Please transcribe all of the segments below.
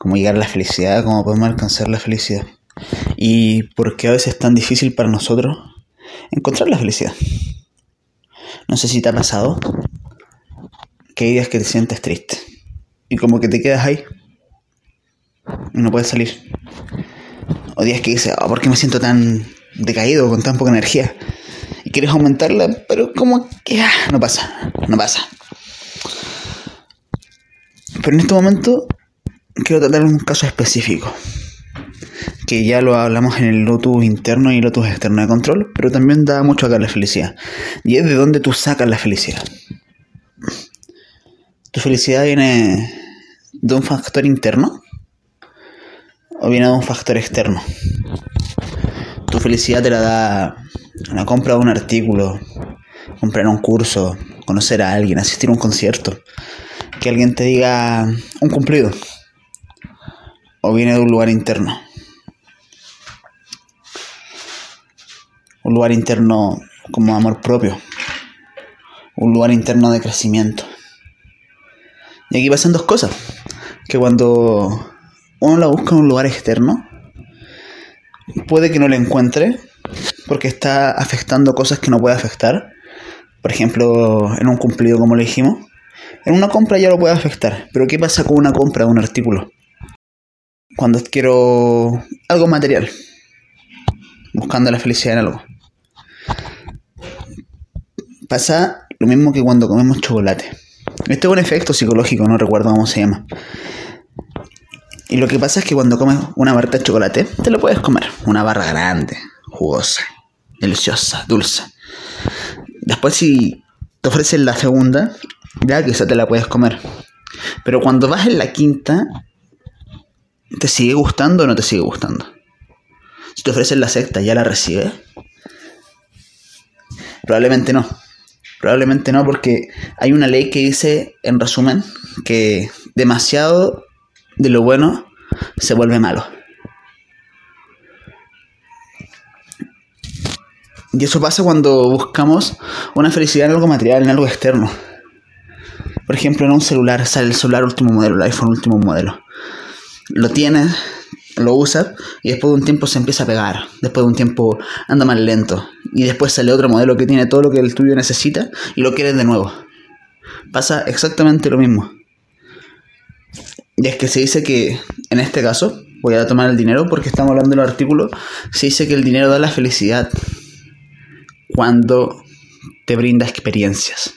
cómo llegar a la felicidad, cómo podemos alcanzar la felicidad. Y por qué a veces es tan difícil para nosotros encontrar la felicidad. No sé si te ha pasado que hay días que te sientes triste y como que te quedas ahí y no puedes salir. O días que dices, oh, ¿por qué me siento tan decaído, con tan poca energía? Y quieres aumentarla, pero como que ah, no pasa, no pasa. Pero en este momento quiero tratar un caso específico, que ya lo hablamos en el lotus interno y lotus externo de control, pero también da mucho acá la felicidad. Y es de dónde tú sacas la felicidad. ¿Tu felicidad viene de un factor interno o viene de un factor externo? Tu felicidad te la da la compra de un artículo, comprar un curso, conocer a alguien, asistir a un concierto, que alguien te diga un cumplido o viene de un lugar interno. Un lugar interno como amor propio. Un lugar interno de crecimiento. Y aquí pasan dos cosas. Que cuando uno la busca en un lugar externo, puede que no la encuentre porque está afectando cosas que no puede afectar. Por ejemplo, en un cumplido, como le dijimos. En una compra ya lo puede afectar. Pero ¿qué pasa con una compra de un artículo? Cuando quiero algo material, buscando la felicidad en algo. Pasa lo mismo que cuando comemos chocolate. Este es un efecto psicológico, no recuerdo cómo se llama. Y lo que pasa es que cuando comes una barra de chocolate, te lo puedes comer. Una barra grande, jugosa, deliciosa, dulce. Después si te ofrecen la segunda, ya quizá te la puedes comer. Pero cuando vas en la quinta, ¿Te sigue gustando o no te sigue gustando? Si te ofrecen la secta, ¿ya la recibes? Probablemente no. Probablemente no, porque hay una ley que dice, en resumen, que demasiado de lo bueno se vuelve malo. Y eso pasa cuando buscamos una felicidad en algo material, en algo externo. Por ejemplo, en un celular sale el celular último modelo, el iPhone último modelo lo tienes, lo usas y después de un tiempo se empieza a pegar. Después de un tiempo anda más lento. Y después sale otro modelo que tiene todo lo que el tuyo necesita y lo quieres de nuevo. Pasa exactamente lo mismo. Y es que se dice que, en este caso, voy a tomar el dinero porque estamos hablando del artículo, se dice que el dinero da la felicidad cuando te brinda experiencias.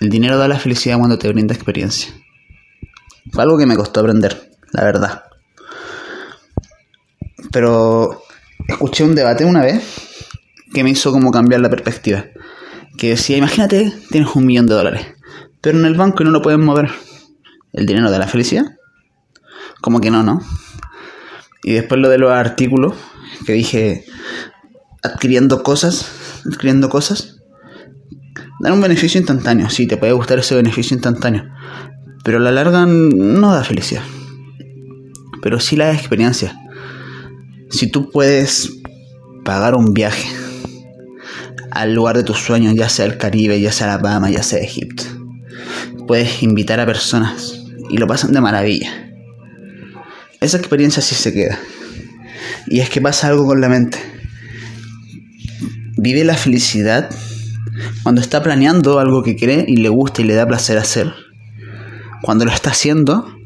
El dinero da la felicidad cuando te brinda experiencias. Algo que me costó aprender, la verdad. Pero escuché un debate una vez que me hizo como cambiar la perspectiva. Que decía, imagínate, tienes un millón de dólares, pero en el banco no lo puedes mover. ¿El dinero de la felicidad? Como que no, ¿no? Y después lo de los artículos, que dije, adquiriendo cosas, adquiriendo cosas, dan un beneficio instantáneo. Sí, te puede gustar ese beneficio instantáneo. Pero a la larga no da felicidad. Pero sí la experiencia. Si tú puedes pagar un viaje al lugar de tus sueños, ya sea el Caribe, ya sea Alabama, ya sea Egipto, puedes invitar a personas y lo pasan de maravilla. Esa experiencia sí se queda. Y es que pasa algo con la mente. Vive la felicidad cuando está planeando algo que quiere y le gusta y le da placer hacer cuando lo está haciendo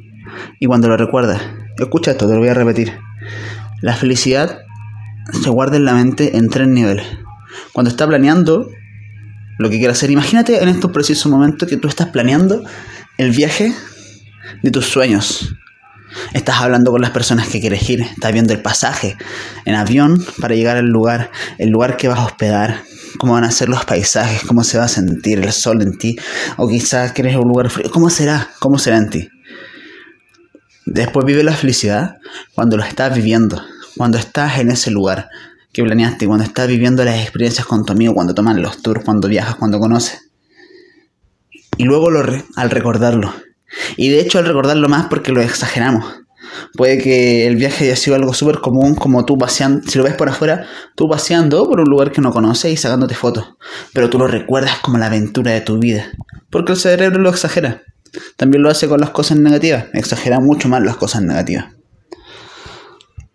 y cuando lo recuerda. Escucha esto, te lo voy a repetir. La felicidad se guarda en la mente en tres niveles. Cuando está planeando lo que quiere hacer, imagínate en estos precisos momentos que tú estás planeando el viaje de tus sueños. Estás hablando con las personas que quieres ir, estás viendo el pasaje en avión para llegar al lugar, el lugar que vas a hospedar, cómo van a ser los paisajes, cómo se va a sentir el sol en ti, o quizás quieres un lugar frío, ¿cómo será? ¿Cómo será en ti? Después vive la felicidad cuando lo estás viviendo, cuando estás en ese lugar que planeaste, cuando estás viviendo las experiencias con tu amigo, cuando toman los tours, cuando viajas, cuando conoces. Y luego lo al recordarlo. Y de hecho al recordarlo más porque lo exageramos. Puede que el viaje haya sido algo súper común, como tú paseando, si lo ves por afuera, tú paseando por un lugar que no conoces y sacándote fotos. Pero tú lo recuerdas como la aventura de tu vida. Porque el cerebro lo exagera. También lo hace con las cosas negativas. Exagera mucho más las cosas negativas.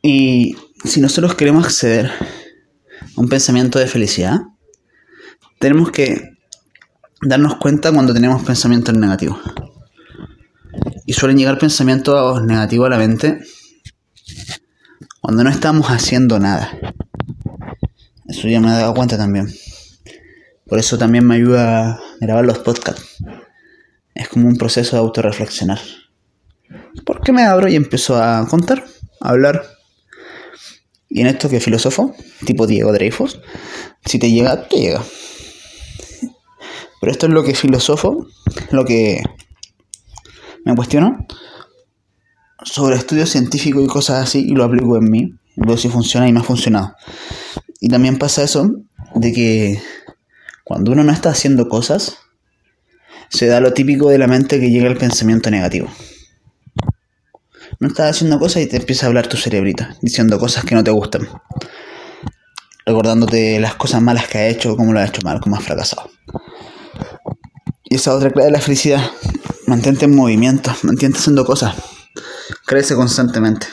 Y si nosotros queremos acceder a un pensamiento de felicidad, tenemos que darnos cuenta cuando tenemos pensamientos negativos. Y suelen llegar pensamientos negativos a la mente cuando no estamos haciendo nada. Eso ya me he dado cuenta también. Por eso también me ayuda a grabar los podcasts. Es como un proceso de autorreflexionar. Porque me abro y empiezo a contar, a hablar. Y en esto que filósofo, tipo Diego Dreyfus, si te llega, te llega. Pero esto es lo que filósofo, lo que me cuestiono sobre estudios científicos y cosas así y lo aplico en mí. Veo si funciona y me ha funcionado. Y también pasa eso de que cuando uno no está haciendo cosas, se da lo típico de la mente que llega el pensamiento negativo. No estás haciendo cosas y te empieza a hablar tu cerebrita, diciendo cosas que no te gustan. Recordándote las cosas malas que has hecho, cómo lo has hecho mal, cómo has fracasado. Y esa otra clave de la felicidad. Mantente en movimiento, mantente haciendo cosas. Crece constantemente.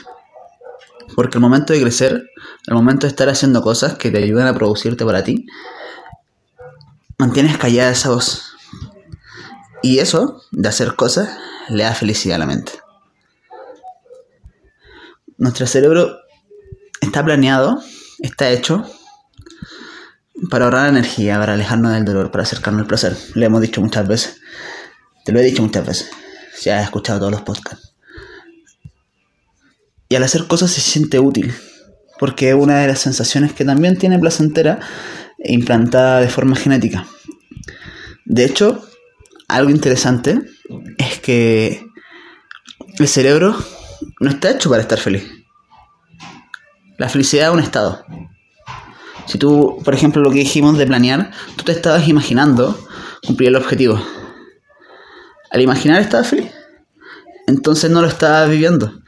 Porque el momento de crecer, el momento de estar haciendo cosas que te ayudan a producirte para ti, mantienes callada esa voz. Y eso, de hacer cosas, le da felicidad a la mente. Nuestro cerebro está planeado, está hecho para ahorrar energía, para alejarnos del dolor, para acercarnos al placer. Le hemos dicho muchas veces. Lo he dicho muchas veces. Si has escuchado todos los podcasts. Y al hacer cosas se siente útil. Porque es una de las sensaciones que también tiene placentera implantada de forma genética. De hecho, algo interesante es que el cerebro no está hecho para estar feliz. La felicidad es un estado. Si tú, por ejemplo, lo que dijimos de planear, tú te estabas imaginando cumplir el objetivo. Al imaginar estabas feliz. Entonces no lo estabas viviendo.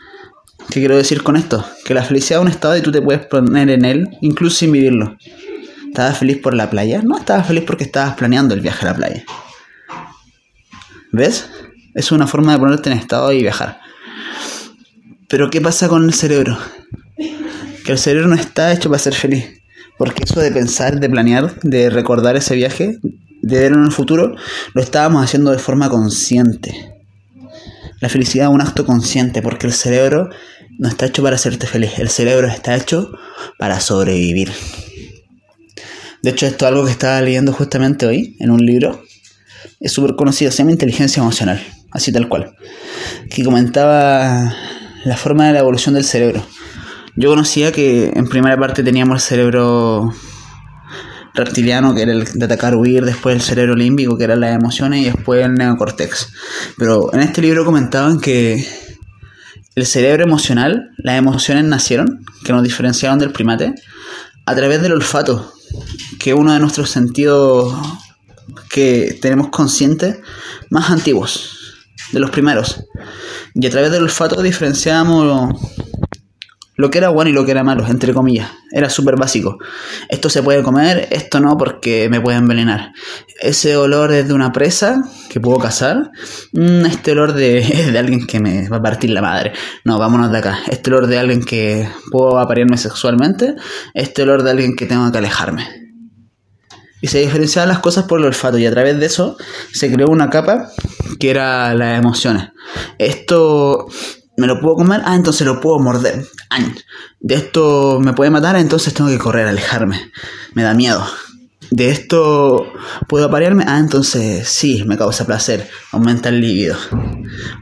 ¿Qué quiero decir con esto? Que la felicidad es un estado y tú te puedes poner en él incluso sin vivirlo. ¿Estabas feliz por la playa? No, estabas feliz porque estabas planeando el viaje a la playa. ¿Ves? Es una forma de ponerte en estado y viajar. Pero ¿qué pasa con el cerebro? Que el cerebro no está hecho para ser feliz. Porque eso de pensar, de planear, de recordar ese viaje, de verlo en el futuro, lo estábamos haciendo de forma consciente. La felicidad es un acto consciente porque el cerebro no está hecho para hacerte feliz. El cerebro está hecho para sobrevivir. De hecho, esto es algo que estaba leyendo justamente hoy en un libro es súper conocida, se llama inteligencia emocional, así tal cual, que comentaba la forma de la evolución del cerebro. Yo conocía que en primera parte teníamos el cerebro reptiliano, que era el de atacar, huir, después el cerebro límbico, que eran las emociones, y después el neocortex. Pero en este libro comentaban que el cerebro emocional, las emociones nacieron, que nos diferenciaron del primate, a través del olfato, que es uno de nuestros sentidos que tenemos conscientes más antiguos, de los primeros. Y a través del olfato diferenciábamos lo que era bueno y lo que era malo, entre comillas. Era súper básico. Esto se puede comer, esto no porque me puede envenenar. Ese olor es de una presa que puedo cazar. Mm, este olor de, de alguien que me va a partir la madre. No, vámonos de acá. Este olor de alguien que puedo aparearme sexualmente. Este olor de alguien que tengo que alejarme y se diferenciaban las cosas por el olfato y a través de eso se creó una capa que era las emociones. Esto me lo puedo comer, ah, entonces lo puedo morder. De esto me puede matar, entonces tengo que correr, alejarme. Me da miedo. De esto puedo aparearme, ah, entonces sí, me causa placer, aumenta el líbido.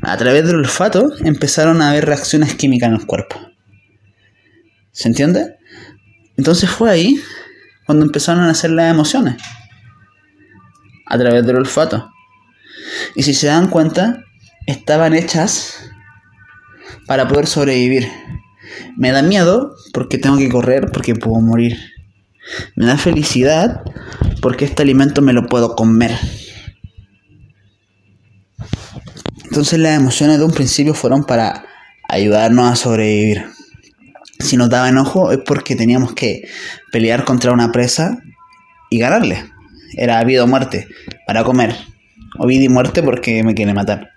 A través del olfato empezaron a haber reacciones químicas en el cuerpo. ¿Se entiende? Entonces fue ahí cuando empezaron a hacer las emociones a través del olfato. Y si se dan cuenta, estaban hechas para poder sobrevivir. Me da miedo porque tengo que correr porque puedo morir. Me da felicidad porque este alimento me lo puedo comer. Entonces las emociones de un principio fueron para ayudarnos a sobrevivir. Si nos daba enojo es porque teníamos que pelear contra una presa y ganarle. Era vida o muerte para comer. O vida y muerte porque me quiere matar.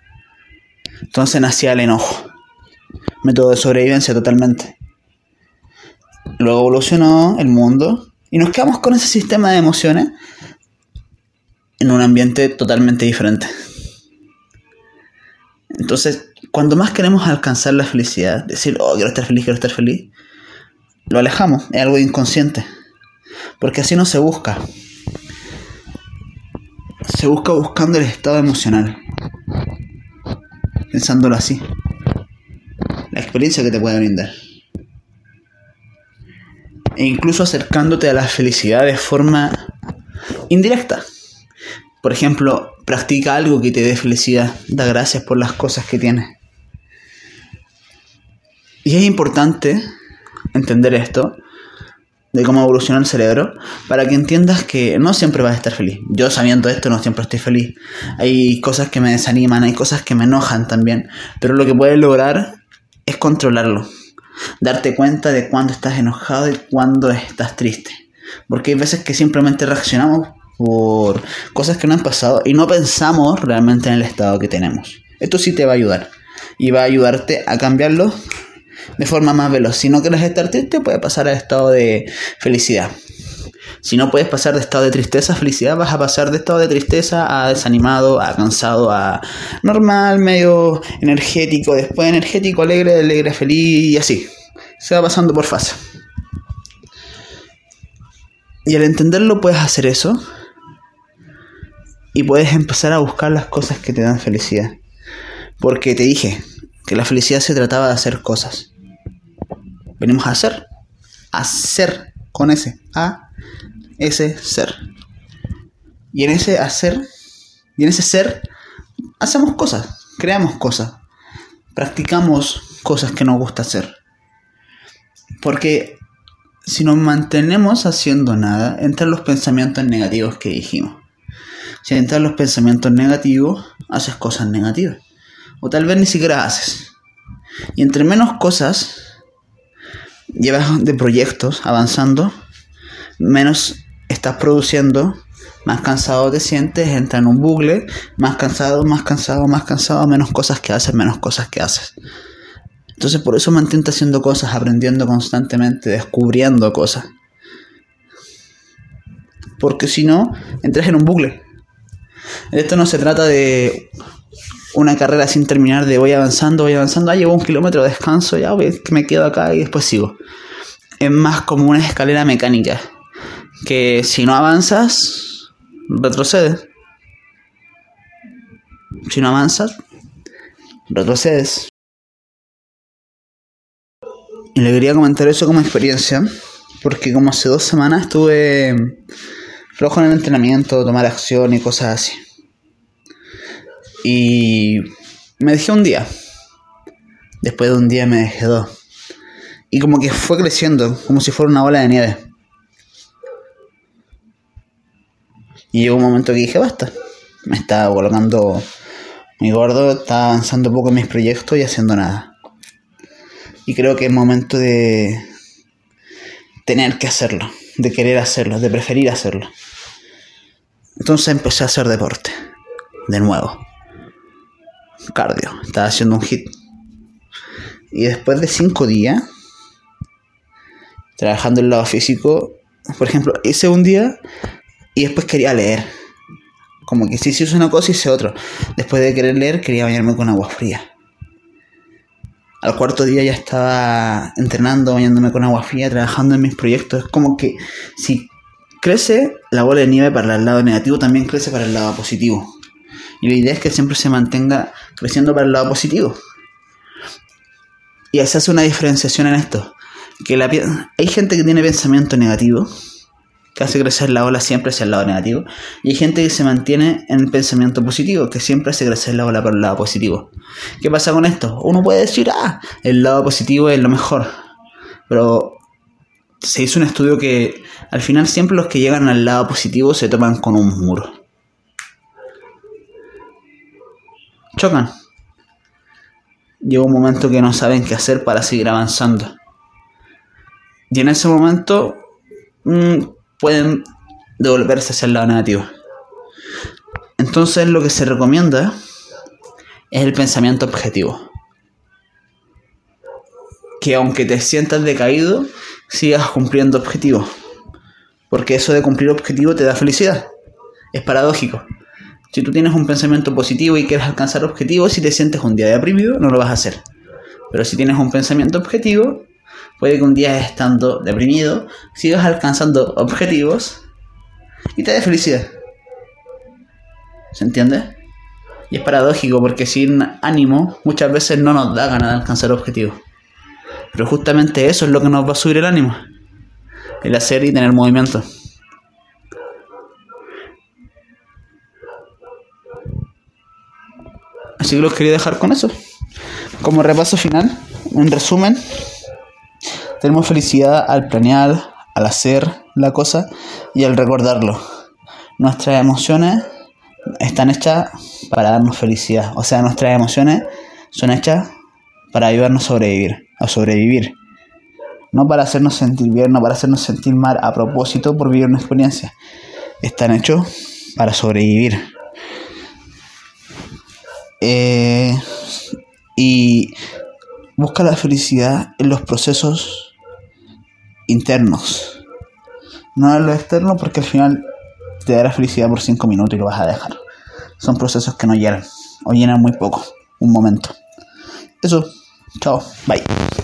Entonces nacía el enojo. Método de sobrevivencia totalmente. Luego evolucionó el mundo y nos quedamos con ese sistema de emociones en un ambiente totalmente diferente. Entonces, cuando más queremos alcanzar la felicidad, decir, oh, quiero estar feliz, quiero estar feliz, lo alejamos, es algo inconsciente. Porque así no se busca. Se busca buscando el estado emocional. Pensándolo así. La experiencia que te puede brindar. E incluso acercándote a la felicidad de forma indirecta. Por ejemplo, practica algo que te dé felicidad. Da gracias por las cosas que tienes. Y es importante entender esto, de cómo evoluciona el cerebro, para que entiendas que no siempre vas a estar feliz. Yo sabiendo esto no siempre estoy feliz. Hay cosas que me desaniman, hay cosas que me enojan también, pero lo que puedes lograr es controlarlo. Darte cuenta de cuándo estás enojado y cuándo estás triste. Porque hay veces que simplemente reaccionamos por cosas que no han pasado y no pensamos realmente en el estado que tenemos. Esto sí te va a ayudar y va a ayudarte a cambiarlo de forma más veloz. Si no quieres estar triste, puedes pasar al estado de felicidad. Si no puedes pasar de estado de tristeza a felicidad, vas a pasar de estado de tristeza a desanimado, a cansado, a normal, medio energético, después energético, alegre, alegre, feliz y así. Se va pasando por fase. Y al entenderlo puedes hacer eso y puedes empezar a buscar las cosas que te dan felicidad. Porque te dije que la felicidad se trataba de hacer cosas. Venimos a hacer. Hacer con ese. A ese ser. Y en ese hacer, y en ese ser, hacemos cosas, creamos cosas, practicamos cosas que nos gusta hacer. Porque si nos mantenemos haciendo nada, entran los pensamientos negativos que dijimos. Si entran los pensamientos negativos, haces cosas negativas. O tal vez ni siquiera haces. Y entre menos cosas llevas de proyectos avanzando, menos estás produciendo, más cansado te sientes, entra en un bucle, más cansado, más cansado, más cansado, menos cosas que haces, menos cosas que haces. Entonces por eso mantente haciendo cosas, aprendiendo constantemente, descubriendo cosas. Porque si no, entras en un bucle. Esto no se trata de una carrera sin terminar de voy avanzando, voy avanzando, ah, llevo un kilómetro, descanso, ya que me quedo acá y después sigo. Es más como una escalera mecánica, que si no avanzas, retrocedes. Si no avanzas, retrocedes. Y le quería comentar eso como experiencia, porque como hace dos semanas estuve flojo en el entrenamiento, tomar acción y cosas así. Y me dejé un día. Después de un día me dejé dos. Y como que fue creciendo, como si fuera una bola de nieve. Y llegó un momento que dije, basta. Me estaba colocando muy gordo, estaba avanzando poco en mis proyectos y haciendo nada. Y creo que es momento de tener que hacerlo, de querer hacerlo, de preferir hacerlo. Entonces empecé a hacer deporte, de nuevo cardio, estaba haciendo un hit. Y después de cinco días, trabajando el lado físico, por ejemplo, hice un día y después quería leer. Como que si hice una cosa, hice otra. Después de querer leer, quería bañarme con agua fría. Al cuarto día ya estaba entrenando, bañándome con agua fría, trabajando en mis proyectos. Es como que si crece la bola de nieve para el lado negativo, también crece para el lado positivo. Y la idea es que siempre se mantenga creciendo para el lado positivo. Y se hace una diferenciación en esto. Que la, hay gente que tiene pensamiento negativo que hace crecer la ola siempre hacia el lado negativo. Y hay gente que se mantiene en el pensamiento positivo, que siempre hace crecer la ola por el lado positivo. ¿Qué pasa con esto? Uno puede decir, ah, el lado positivo es lo mejor. Pero se hizo un estudio que al final siempre los que llegan al lado positivo se toman con un muro. Chocan. Llega un momento que no saben qué hacer para seguir avanzando. Y en ese momento mm, pueden devolverse hacia el lado negativo. Entonces lo que se recomienda es el pensamiento objetivo. Que aunque te sientas decaído, sigas cumpliendo objetivos. Porque eso de cumplir objetivos te da felicidad. Es paradójico. Si tú tienes un pensamiento positivo y quieres alcanzar objetivos, si te sientes un día deprimido, no lo vas a hacer. Pero si tienes un pensamiento objetivo, puede que un día estando deprimido, sigas alcanzando objetivos y te dé felicidad. ¿Se entiende? Y es paradójico porque sin ánimo muchas veces no nos da ganas de alcanzar objetivos. Pero justamente eso es lo que nos va a subir el ánimo. El hacer y tener movimiento. Así que los quería dejar con eso. Como repaso final, en resumen, tenemos felicidad al planear, al hacer la cosa y al recordarlo. Nuestras emociones están hechas para darnos felicidad. O sea, nuestras emociones son hechas para ayudarnos a sobrevivir, a sobrevivir. No para hacernos sentir bien, no para hacernos sentir mal a propósito por vivir una experiencia. Están hechos para sobrevivir. Eh, y busca la felicidad en los procesos internos. No en los externos porque al final te dará felicidad por 5 minutos y lo vas a dejar. Son procesos que no llenan o llenan muy poco, un momento. Eso. Chao. Bye.